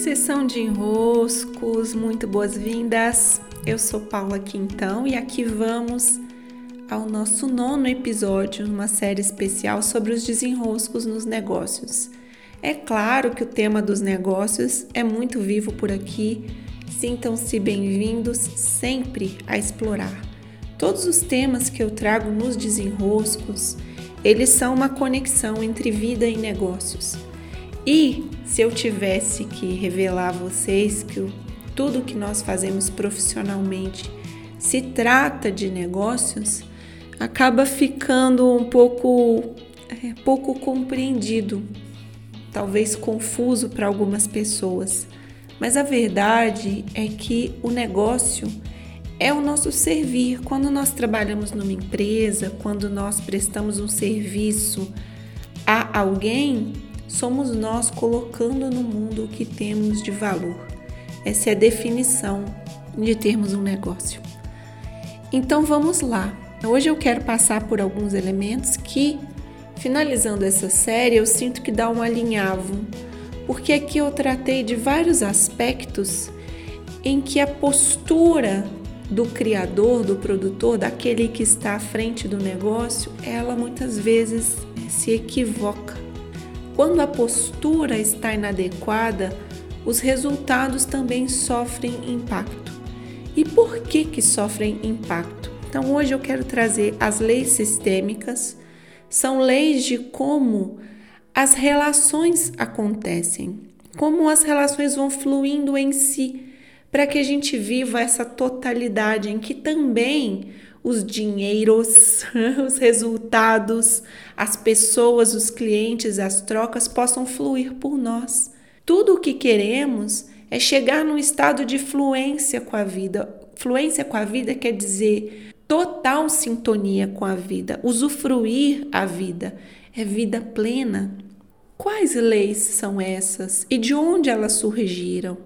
Sessão de enroscos, muito boas-vindas. Eu sou Paula Quintão e aqui vamos ao nosso nono episódio, uma série especial sobre os desenroscos nos negócios. É claro que o tema dos negócios é muito vivo por aqui. Sintam-se bem-vindos sempre a explorar. Todos os temas que eu trago nos desenroscos, eles são uma conexão entre vida e negócios. E se eu tivesse que revelar a vocês que tudo que nós fazemos profissionalmente se trata de negócios, acaba ficando um pouco é, pouco compreendido, talvez confuso para algumas pessoas. Mas a verdade é que o negócio é o nosso servir. Quando nós trabalhamos numa empresa, quando nós prestamos um serviço a alguém, somos nós colocando no mundo o que temos de valor. Essa é a definição de termos um negócio. Então vamos lá. Hoje eu quero passar por alguns elementos que, finalizando essa série, eu sinto que dá um alinhavo, porque aqui eu tratei de vários aspectos em que a postura do criador, do produtor, daquele que está à frente do negócio, ela muitas vezes se equivoca quando a postura está inadequada, os resultados também sofrem impacto. E por que que sofrem impacto? Então hoje eu quero trazer as leis sistêmicas. São leis de como as relações acontecem, como as relações vão fluindo em si, para que a gente viva essa totalidade em que também os dinheiros, os resultados, as pessoas, os clientes, as trocas possam fluir por nós. Tudo o que queremos é chegar num estado de fluência com a vida. Fluência com a vida quer dizer total sintonia com a vida, usufruir a vida, é vida plena. Quais leis são essas e de onde elas surgiram?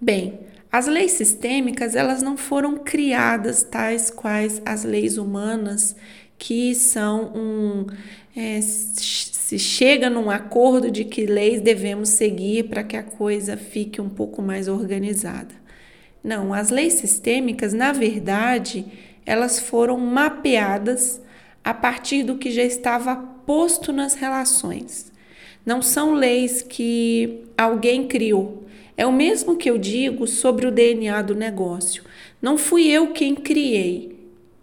Bem, as leis sistêmicas, elas não foram criadas tais quais as leis humanas, que são um. É, se chega num acordo de que leis devemos seguir para que a coisa fique um pouco mais organizada. Não, as leis sistêmicas, na verdade, elas foram mapeadas a partir do que já estava posto nas relações. Não são leis que alguém criou, é o mesmo que eu digo sobre o DNA do negócio. Não fui eu quem criei.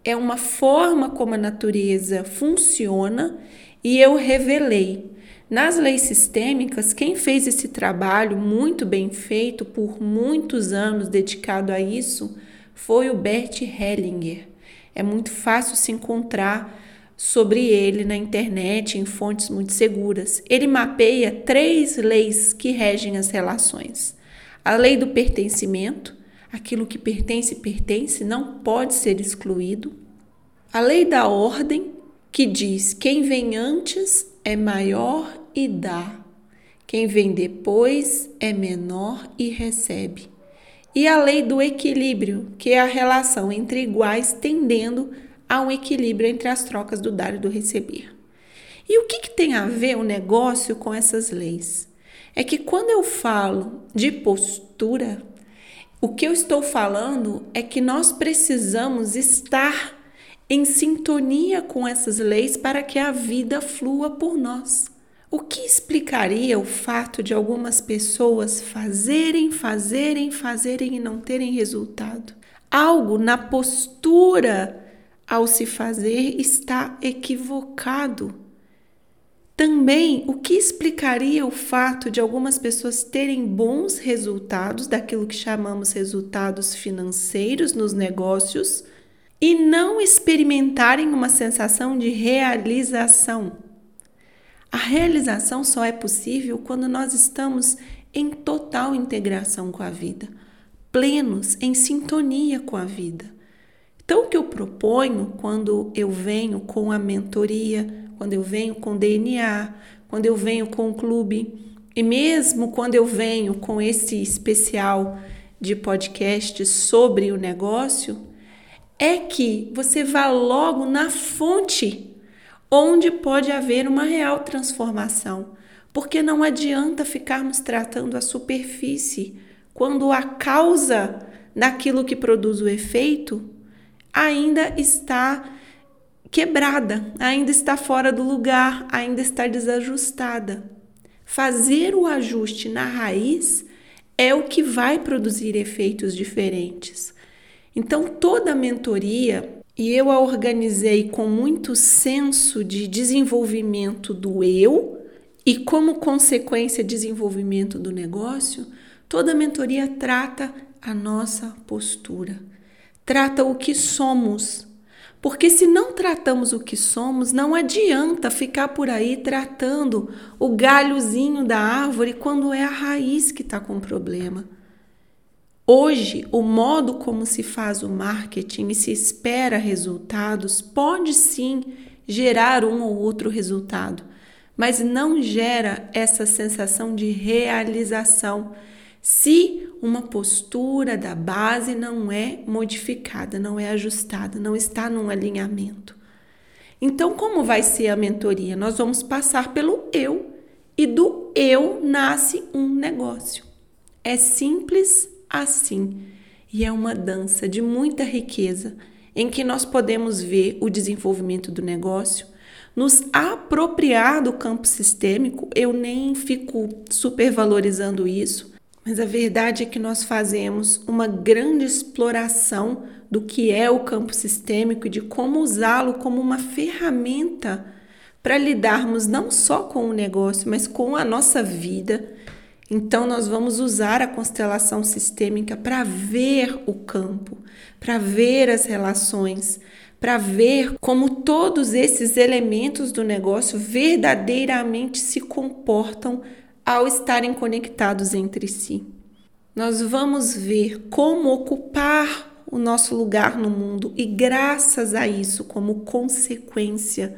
É uma forma como a natureza funciona e eu revelei. Nas leis sistêmicas, quem fez esse trabalho muito bem feito por muitos anos dedicado a isso foi o Bert Hellinger. É muito fácil se encontrar sobre ele na internet em fontes muito seguras. Ele mapeia três leis que regem as relações. A lei do pertencimento, aquilo que pertence, pertence, não pode ser excluído. A lei da ordem, que diz: quem vem antes é maior e dá, quem vem depois é menor e recebe. E a lei do equilíbrio, que é a relação entre iguais tendendo a um equilíbrio entre as trocas do dar e do receber. E o que, que tem a ver o negócio com essas leis? É que quando eu falo de postura, o que eu estou falando é que nós precisamos estar em sintonia com essas leis para que a vida flua por nós. O que explicaria o fato de algumas pessoas fazerem, fazerem, fazerem e não terem resultado? Algo na postura ao se fazer está equivocado. Também, o que explicaria o fato de algumas pessoas terem bons resultados, daquilo que chamamos resultados financeiros nos negócios, e não experimentarem uma sensação de realização? A realização só é possível quando nós estamos em total integração com a vida, plenos, em sintonia com a vida. Então, o que eu proponho quando eu venho com a mentoria, quando eu venho com DNA, quando eu venho com o clube, e mesmo quando eu venho com esse especial de podcast sobre o negócio, é que você vá logo na fonte onde pode haver uma real transformação. Porque não adianta ficarmos tratando a superfície quando a causa daquilo que produz o efeito ainda está quebrada, ainda está fora do lugar, ainda está desajustada. Fazer o ajuste na raiz é o que vai produzir efeitos diferentes. Então, toda a mentoria, e eu a organizei com muito senso de desenvolvimento do eu e, como consequência, desenvolvimento do negócio, toda a mentoria trata a nossa postura, trata o que somos porque se não tratamos o que somos, não adianta ficar por aí tratando o galhozinho da árvore quando é a raiz que está com problema. Hoje, o modo como se faz o marketing e se espera resultados pode sim gerar um ou outro resultado, mas não gera essa sensação de realização se uma postura da base não é modificada, não é ajustada, não está num alinhamento. Então, como vai ser a mentoria? Nós vamos passar pelo eu e do eu nasce um negócio. É simples assim e é uma dança de muita riqueza em que nós podemos ver o desenvolvimento do negócio, nos apropriar do campo sistêmico. Eu nem fico supervalorizando isso mas a verdade é que nós fazemos uma grande exploração do que é o campo sistêmico e de como usá-lo como uma ferramenta para lidarmos não só com o negócio, mas com a nossa vida. Então, nós vamos usar a constelação sistêmica para ver o campo, para ver as relações, para ver como todos esses elementos do negócio verdadeiramente se comportam ao estarem conectados entre si. Nós vamos ver como ocupar o nosso lugar no mundo e, graças a isso, como consequência,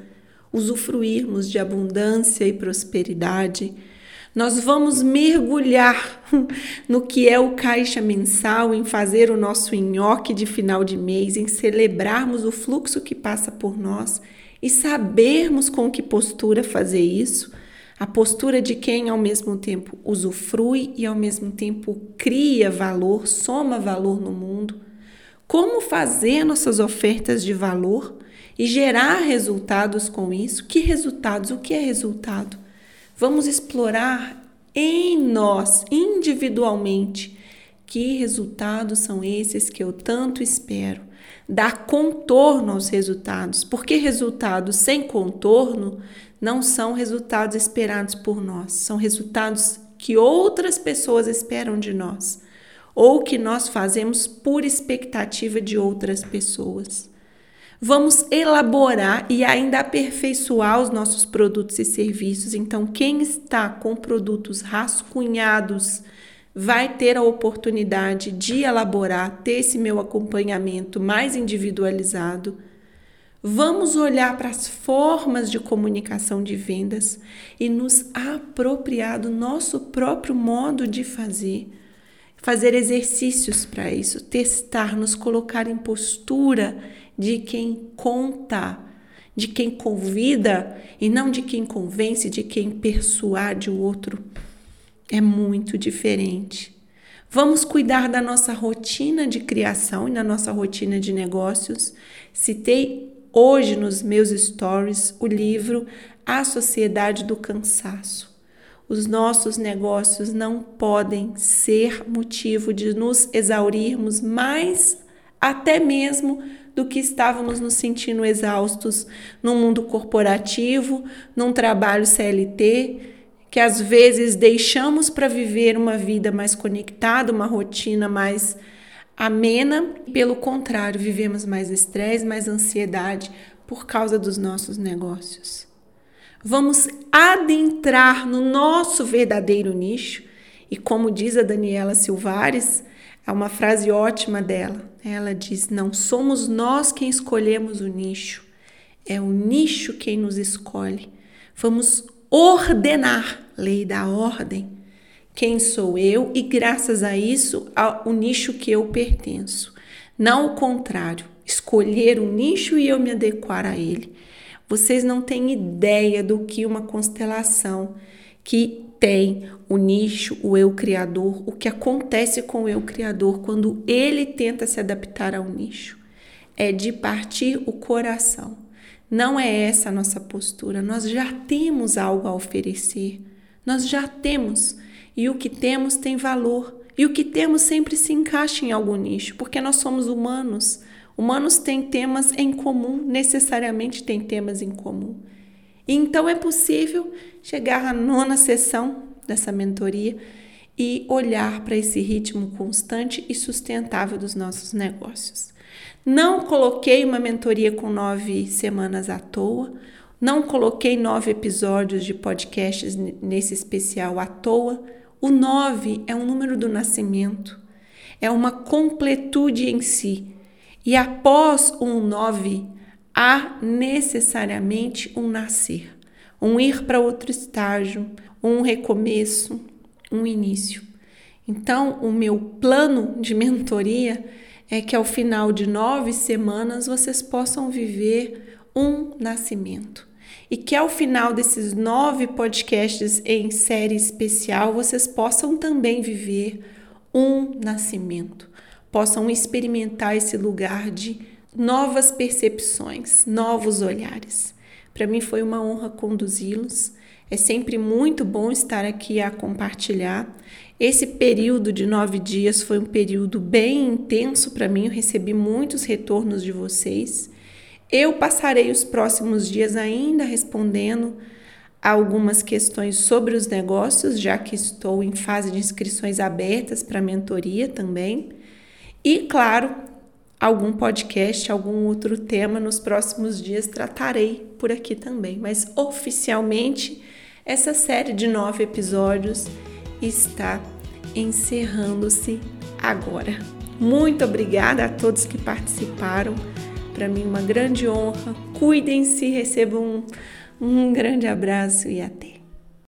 usufruirmos de abundância e prosperidade. Nós vamos mergulhar no que é o caixa mensal, em fazer o nosso nhoque de final de mês, em celebrarmos o fluxo que passa por nós e sabermos com que postura fazer isso a postura de quem ao mesmo tempo usufrui e ao mesmo tempo cria valor, soma valor no mundo. Como fazer nossas ofertas de valor e gerar resultados com isso? Que resultados? O que é resultado? Vamos explorar em nós, individualmente, que resultados são esses que eu tanto espero? Dar contorno aos resultados, porque resultados sem contorno não são resultados esperados por nós, são resultados que outras pessoas esperam de nós ou que nós fazemos por expectativa de outras pessoas. Vamos elaborar e ainda aperfeiçoar os nossos produtos e serviços. Então, quem está com produtos rascunhados vai ter a oportunidade de elaborar, ter esse meu acompanhamento mais individualizado Vamos olhar para as formas de comunicação de vendas e nos apropriar do nosso próprio modo de fazer. Fazer exercícios para isso, testar, nos colocar em postura de quem conta, de quem convida e não de quem convence, de quem persuade o outro. É muito diferente. Vamos cuidar da nossa rotina de criação e da nossa rotina de negócios. Citei hoje nos meus stories o livro A Sociedade do Cansaço. Os nossos negócios não podem ser motivo de nos exaurirmos mais, até mesmo do que estávamos nos sentindo exaustos no mundo corporativo, num trabalho CLT, que às vezes deixamos para viver uma vida mais conectada, uma rotina mais amena, pelo contrário, vivemos mais estresse, mais ansiedade por causa dos nossos negócios. Vamos adentrar no nosso verdadeiro nicho e, como diz a Daniela Silvares, é uma frase ótima dela. Ela diz: Não somos nós quem escolhemos o nicho, é o nicho quem nos escolhe. Vamos ordenar, lei da ordem, quem sou eu e, graças a isso, ao nicho que eu pertenço. Não o contrário, escolher um nicho e eu me adequar a ele. Vocês não têm ideia do que uma constelação que tem o nicho, o eu criador, o que acontece com o eu criador quando ele tenta se adaptar ao nicho. É de partir o coração. Não é essa a nossa postura. Nós já temos algo a oferecer. Nós já temos. E o que temos tem valor. E o que temos sempre se encaixa em algum nicho, porque nós somos humanos. Humanos têm temas em comum, necessariamente têm temas em comum. E então é possível chegar à nona sessão dessa mentoria e olhar para esse ritmo constante e sustentável dos nossos negócios. Não coloquei uma mentoria com nove semanas à toa, não coloquei nove episódios de podcasts nesse especial à toa. O nove é um número do nascimento, é uma completude em si. E após um nove, há necessariamente um nascer, um ir para outro estágio, um recomeço, um início. Então, o meu plano de mentoria é que ao final de nove semanas vocês possam viver um nascimento. E que ao final desses nove podcasts em série especial vocês possam também viver um nascimento, possam experimentar esse lugar de novas percepções, novos olhares. Para mim foi uma honra conduzi-los. É sempre muito bom estar aqui a compartilhar. Esse período de nove dias foi um período bem intenso para mim. Eu recebi muitos retornos de vocês. Eu passarei os próximos dias ainda respondendo algumas questões sobre os negócios, já que estou em fase de inscrições abertas para mentoria também. E, claro, algum podcast, algum outro tema nos próximos dias tratarei por aqui também. Mas oficialmente, essa série de nove episódios está encerrando-se agora. Muito obrigada a todos que participaram. Para mim, uma grande honra. Cuidem-se, recebam um, um grande abraço e até.